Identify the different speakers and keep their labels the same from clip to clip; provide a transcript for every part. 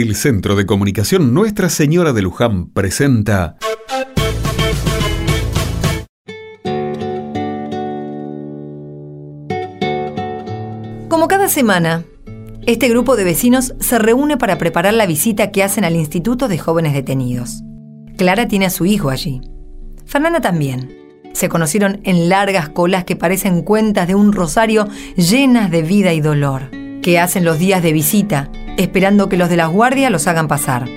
Speaker 1: El Centro de Comunicación Nuestra Señora de Luján presenta...
Speaker 2: Como cada semana, este grupo de vecinos se reúne para preparar la visita que hacen al Instituto de Jóvenes Detenidos. Clara tiene a su hijo allí. Fernanda también. Se conocieron en largas colas que parecen cuentas de un rosario llenas de vida y dolor, que hacen los días de visita, esperando que los de la guardia los hagan pasar.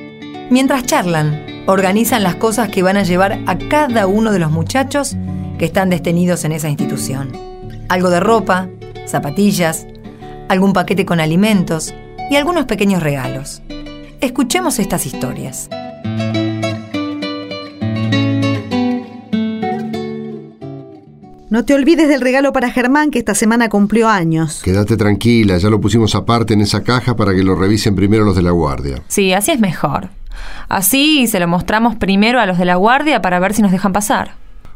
Speaker 2: Mientras charlan, organizan las cosas que van a llevar a cada uno de los muchachos que están detenidos en esa institución. Algo de ropa, zapatillas, algún paquete con alimentos y algunos pequeños regalos. Escuchemos estas historias.
Speaker 3: No te olvides del regalo para Germán que esta semana cumplió años.
Speaker 4: Quédate tranquila, ya lo pusimos aparte en esa caja para que lo revisen primero los de la guardia.
Speaker 5: Sí, así es mejor. Así se lo mostramos primero a los de la guardia para ver si nos dejan pasar.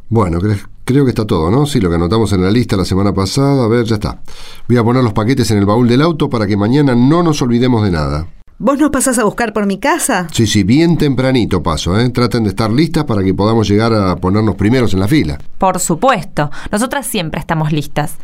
Speaker 4: Bueno, cre- creo que está todo, ¿no? Sí, lo que anotamos en la lista la semana pasada. A ver, ya está. Voy a poner los paquetes en el baúl del auto para que mañana no nos olvidemos de nada.
Speaker 3: ¿Vos nos pasás a buscar por mi casa?
Speaker 4: Sí, sí, bien tempranito paso, ¿eh? Traten de estar listas para que podamos llegar a ponernos primeros en la fila.
Speaker 5: Por supuesto, nosotras siempre estamos listas.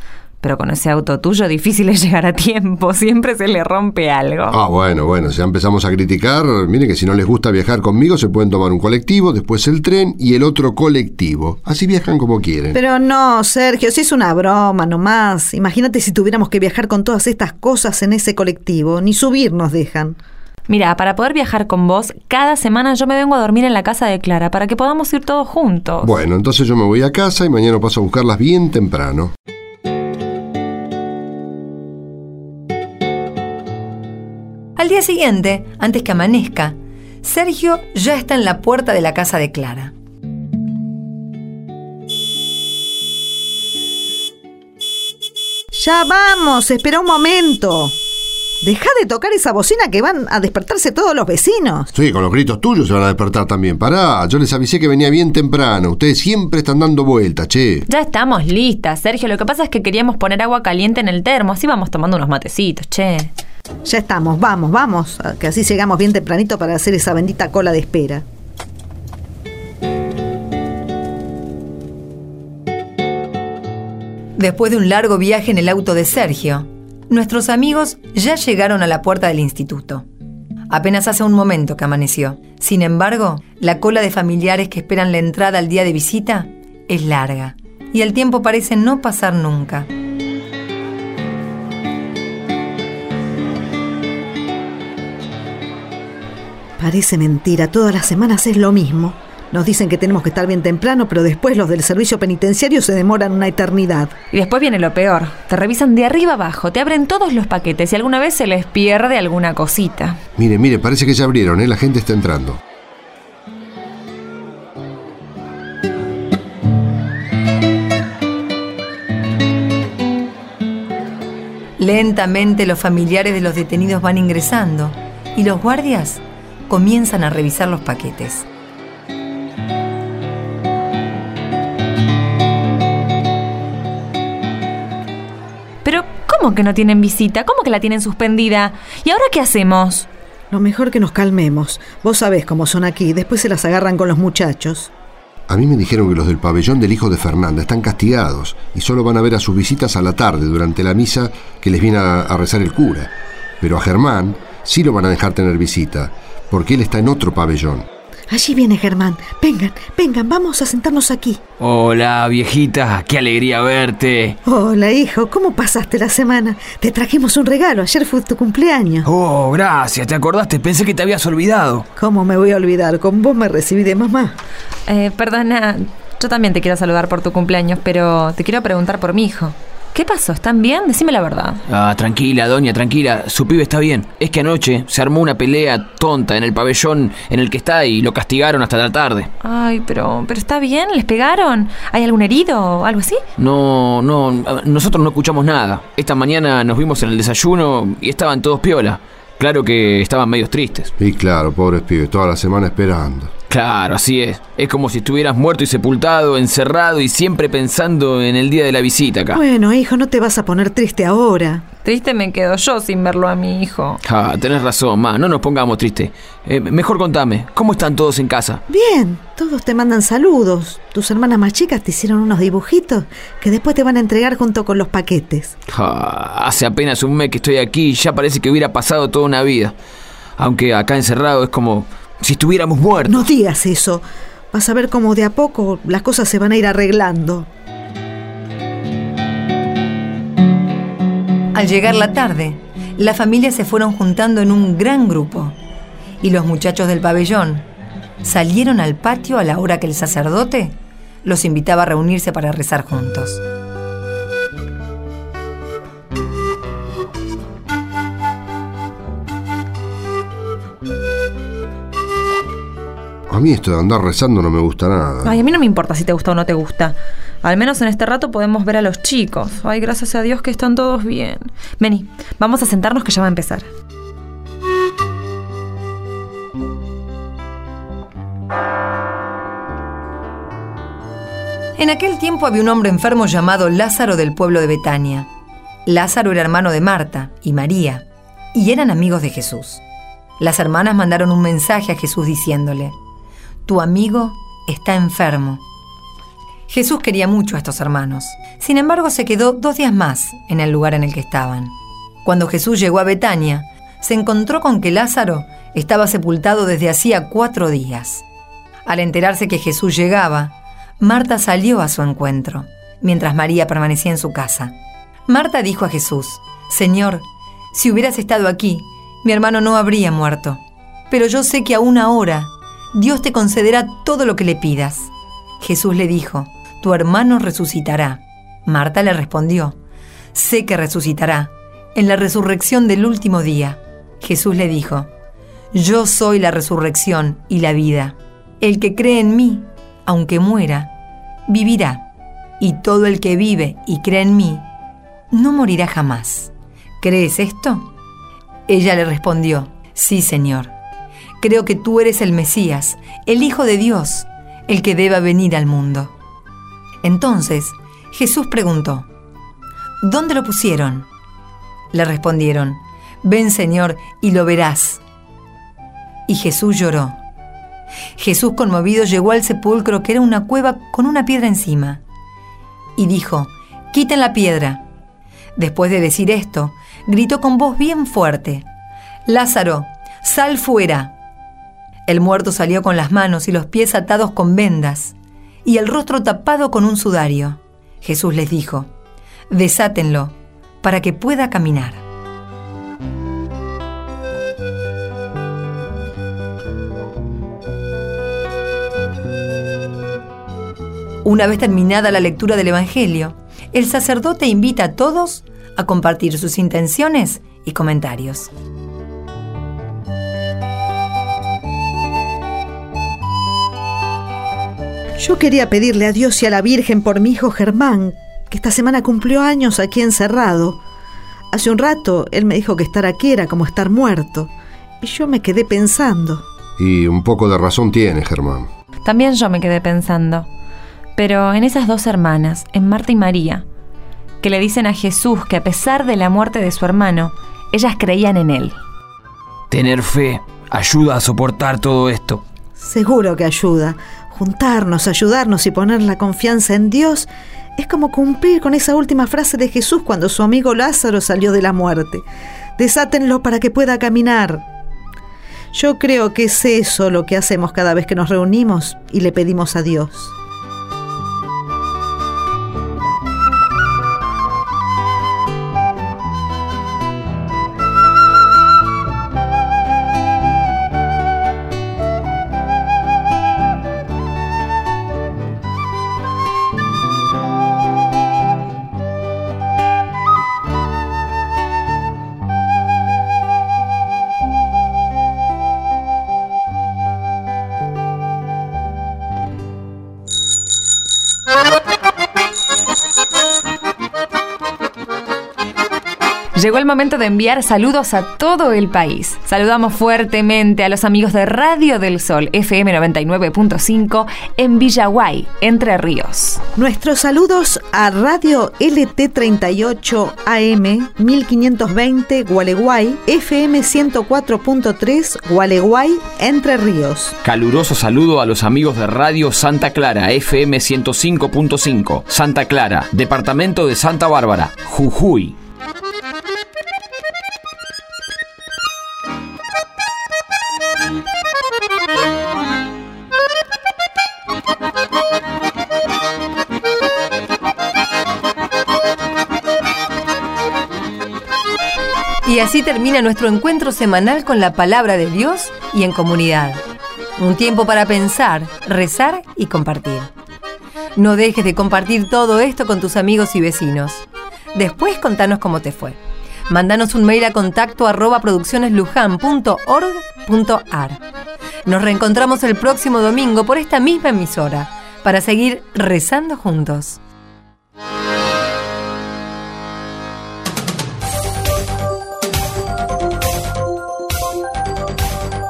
Speaker 5: Pero con ese auto tuyo difícil es llegar a tiempo, siempre se le rompe algo.
Speaker 4: Ah, bueno, bueno, si ya empezamos a criticar, miren que si no les gusta viajar conmigo, se pueden tomar un colectivo, después el tren y el otro colectivo. Así viajan como quieren.
Speaker 3: Pero no, Sergio, si es una broma nomás. Imagínate si tuviéramos que viajar con todas estas cosas en ese colectivo. Ni subir nos dejan.
Speaker 5: Mira, para poder viajar con vos, cada semana yo me vengo a dormir en la casa de Clara para que podamos ir todos juntos.
Speaker 4: Bueno, entonces yo me voy a casa y mañana paso a buscarlas bien temprano.
Speaker 2: Al día siguiente, antes que amanezca, Sergio ya está en la puerta de la casa de Clara.
Speaker 3: Ya vamos, espera un momento. Deja de tocar esa bocina que van a despertarse todos los vecinos.
Speaker 4: Sí, con los gritos tuyos se van a despertar también. Pará, yo les avisé que venía bien temprano. Ustedes siempre están dando vueltas, che.
Speaker 5: Ya estamos listas, Sergio. Lo que pasa es que queríamos poner agua caliente en el termo, así vamos tomando unos matecitos, che.
Speaker 3: Ya estamos, vamos, vamos, que así llegamos bien tempranito para hacer esa bendita cola de espera.
Speaker 2: Después de un largo viaje en el auto de Sergio, nuestros amigos ya llegaron a la puerta del instituto. Apenas hace un momento que amaneció. Sin embargo, la cola de familiares que esperan la entrada al día de visita es larga y el tiempo parece no pasar nunca.
Speaker 3: Parece mentira, todas las semanas es lo mismo. Nos dicen que tenemos que estar bien temprano, pero después los del servicio penitenciario se demoran una eternidad.
Speaker 5: Y después viene lo peor. Te revisan de arriba abajo, te abren todos los paquetes y alguna vez se les pierde alguna cosita.
Speaker 4: Mire, mire, parece que ya abrieron, ¿eh? La gente está entrando.
Speaker 2: Lentamente los familiares de los detenidos van ingresando y los guardias comienzan a revisar los paquetes.
Speaker 5: Pero, ¿cómo que no tienen visita? ¿Cómo que la tienen suspendida? ¿Y ahora qué hacemos?
Speaker 3: Lo mejor que nos calmemos. Vos sabés cómo son aquí, después se las agarran con los muchachos.
Speaker 4: A mí me dijeron que los del pabellón del hijo de Fernanda están castigados y solo van a ver a sus visitas a la tarde durante la misa que les viene a, a rezar el cura. Pero a Germán sí lo van a dejar tener visita, porque él está en otro pabellón.
Speaker 3: Allí viene Germán. Vengan, vengan, vamos a sentarnos aquí.
Speaker 6: Hola, viejita, qué alegría verte.
Speaker 3: Hola, hijo, ¿cómo pasaste la semana? Te trajimos un regalo, ayer fue tu cumpleaños.
Speaker 6: Oh, gracias, te acordaste, pensé que te habías olvidado.
Speaker 3: ¿Cómo me voy a olvidar? Con vos me recibí de mamá.
Speaker 5: Eh, perdona, yo también te quiero saludar por tu cumpleaños, pero te quiero preguntar por mi hijo. ¿Qué pasó? ¿Están bien? Decime la verdad.
Speaker 6: Ah, tranquila, doña, tranquila, su pibe está bien. Es que anoche se armó una pelea tonta en el pabellón en el que está y lo castigaron hasta la tarde.
Speaker 5: Ay, pero, pero está bien, ¿les pegaron? ¿Hay algún herido o algo así?
Speaker 6: No, no, nosotros no escuchamos nada. Esta mañana nos vimos en el desayuno y estaban todos piola. Claro que estaban medios tristes.
Speaker 4: Y claro, pobres pibes, toda la semana esperando.
Speaker 6: Claro, así es. Es como si estuvieras muerto y sepultado, encerrado y siempre pensando en el día de la visita acá.
Speaker 3: Bueno, hijo, no te vas a poner triste ahora.
Speaker 5: Triste me quedo yo sin verlo a mi hijo.
Speaker 6: Ah, tenés razón, ma, no nos pongamos tristes. Eh, mejor contame, ¿cómo están todos en casa?
Speaker 3: Bien, todos te mandan saludos. Tus hermanas más chicas te hicieron unos dibujitos que después te van a entregar junto con los paquetes.
Speaker 6: Ah, hace apenas un mes que estoy aquí y ya parece que hubiera pasado toda una vida. Aunque acá encerrado es como si estuviéramos muertos.
Speaker 3: No digas eso. Vas a ver cómo de a poco las cosas se van a ir arreglando.
Speaker 2: Al llegar la tarde, la familia se fueron juntando en un gran grupo y los muchachos del pabellón salieron al patio a la hora que el sacerdote los invitaba a reunirse para rezar juntos.
Speaker 4: A mí esto de andar rezando no me gusta nada.
Speaker 5: Ay, a mí no me importa si te gusta o no te gusta. Al menos en este rato podemos ver a los chicos. Ay, gracias a Dios que están todos bien. Vení, vamos a sentarnos que ya va a empezar.
Speaker 2: En aquel tiempo había un hombre enfermo llamado Lázaro del pueblo de Betania. Lázaro era hermano de Marta y María, y eran amigos de Jesús. Las hermanas mandaron un mensaje a Jesús diciéndole, Tu amigo está enfermo. Jesús quería mucho a estos hermanos. Sin embargo, se quedó dos días más en el lugar en el que estaban. Cuando Jesús llegó a Betania, se encontró con que Lázaro estaba sepultado desde hacía cuatro días. Al enterarse que Jesús llegaba, Marta salió a su encuentro, mientras María permanecía en su casa. Marta dijo a Jesús, Señor, si hubieras estado aquí, mi hermano no habría muerto. Pero yo sé que aún ahora Dios te concederá todo lo que le pidas. Jesús le dijo, Tu hermano resucitará. Marta le respondió, Sé que resucitará en la resurrección del último día. Jesús le dijo, Yo soy la resurrección y la vida. El que cree en mí, aunque muera, vivirá. Y todo el que vive y cree en mí, no morirá jamás. ¿Crees esto? Ella le respondió, Sí, Señor. Creo que tú eres el Mesías, el Hijo de Dios, el que deba venir al mundo. Entonces Jesús preguntó, ¿Dónde lo pusieron? Le respondieron, Ven Señor y lo verás. Y Jesús lloró. Jesús conmovido llegó al sepulcro que era una cueva con una piedra encima. Y dijo, Quiten la piedra. Después de decir esto, gritó con voz bien fuerte, Lázaro, sal fuera. El muerto salió con las manos y los pies atados con vendas y el rostro tapado con un sudario. Jesús les dijo, Desátenlo para que pueda caminar. Una vez terminada la lectura del Evangelio, el sacerdote invita a todos a compartir sus intenciones y comentarios.
Speaker 3: Yo quería pedirle a Dios y a la Virgen por mi hijo Germán, que esta semana cumplió años aquí encerrado. Hace un rato él me dijo que estar aquí era como estar muerto, y yo me quedé pensando.
Speaker 4: Y un poco de razón tiene, Germán.
Speaker 5: También yo me quedé pensando. Pero en esas dos hermanas, en Marta y María, que le dicen a Jesús que a pesar de la muerte de su hermano, ellas creían en él.
Speaker 6: Tener fe ayuda a soportar todo esto.
Speaker 3: Seguro que ayuda. Juntarnos, ayudarnos y poner la confianza en Dios es como cumplir con esa última frase de Jesús cuando su amigo Lázaro salió de la muerte. Desátenlo para que pueda caminar. Yo creo que es eso lo que hacemos cada vez que nos reunimos y le pedimos a Dios.
Speaker 5: Momento de enviar saludos a todo el país. Saludamos fuertemente a los amigos de Radio del Sol FM 99.5 en Villaguay, Entre Ríos.
Speaker 3: Nuestros saludos a Radio LT38 AM 1520 Gualeguay, FM 104.3 Gualeguay, Entre Ríos.
Speaker 6: Caluroso saludo a los amigos de Radio Santa Clara FM 105.5, Santa Clara, Departamento de Santa Bárbara, Jujuy.
Speaker 2: Y así termina nuestro encuentro semanal con la palabra de Dios y en comunidad. Un tiempo para pensar, rezar y compartir. No dejes de compartir todo esto con tus amigos y vecinos. Después contanos cómo te fue. Mándanos un mail a contacto arroba produccioneslujan.org.ar. Nos reencontramos el próximo domingo por esta misma emisora para seguir rezando juntos.